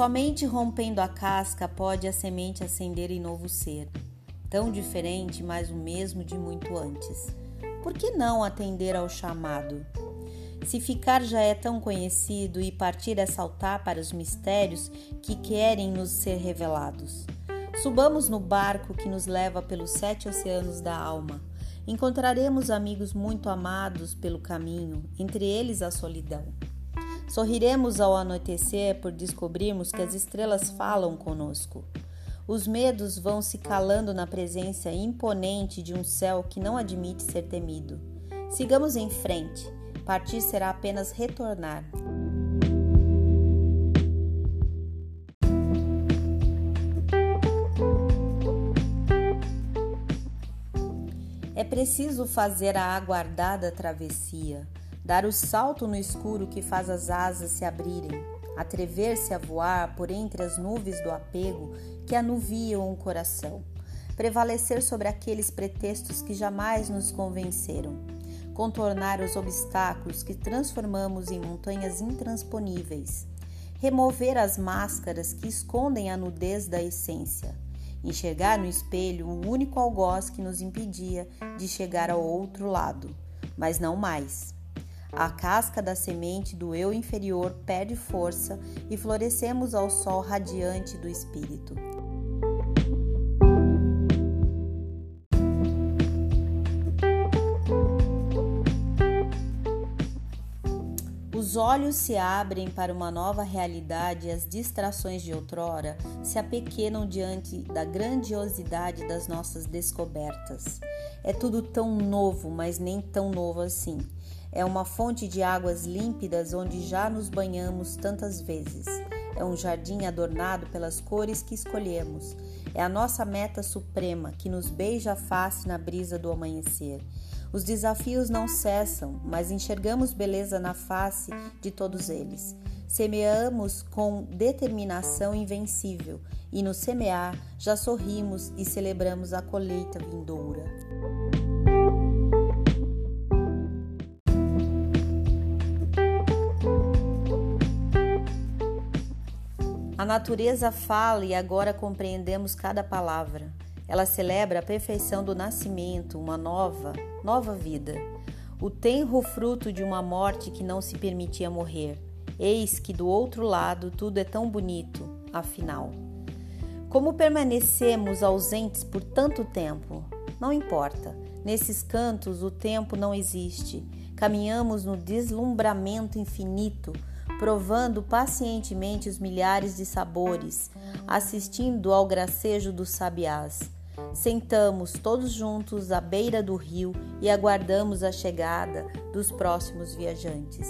Somente rompendo a casca pode a semente acender em novo ser, tão diferente, mas o mesmo de muito antes. Por que não atender ao chamado? Se ficar já é tão conhecido e partir é saltar para os mistérios que querem nos ser revelados. Subamos no barco que nos leva pelos sete oceanos da alma. Encontraremos amigos muito amados pelo caminho, entre eles a solidão. Sorriremos ao anoitecer por descobrirmos que as estrelas falam conosco. Os medos vão se calando na presença imponente de um céu que não admite ser temido. Sigamos em frente. Partir será apenas retornar. É preciso fazer a aguardada travessia dar o salto no escuro que faz as asas se abrirem, atrever-se a voar por entre as nuvens do apego que anuviam o coração, prevalecer sobre aqueles pretextos que jamais nos convenceram, contornar os obstáculos que transformamos em montanhas intransponíveis, remover as máscaras que escondem a nudez da essência, enxergar no espelho o único algoz que nos impedia de chegar ao outro lado, mas não mais. A casca da semente do eu inferior perde força e florescemos ao sol radiante do espírito. Os olhos se abrem para uma nova realidade e as distrações de outrora se apequenam diante da grandiosidade das nossas descobertas. É tudo tão novo, mas nem tão novo assim. É uma fonte de águas límpidas onde já nos banhamos tantas vezes. É um jardim adornado pelas cores que escolhemos. É a nossa meta suprema que nos beija a face na brisa do amanhecer. Os desafios não cessam, mas enxergamos beleza na face de todos eles. Semeamos com determinação invencível e no semear já sorrimos e celebramos a colheita vindoura. A natureza fala e agora compreendemos cada palavra. Ela celebra a perfeição do nascimento, uma nova, nova vida. O tenro fruto de uma morte que não se permitia morrer. Eis que do outro lado tudo é tão bonito, afinal. Como permanecemos ausentes por tanto tempo? Não importa. Nesses cantos o tempo não existe. Caminhamos no deslumbramento infinito provando pacientemente os milhares de sabores, assistindo ao gracejo dos sabiás. Sentamos todos juntos à beira do rio e aguardamos a chegada dos próximos viajantes.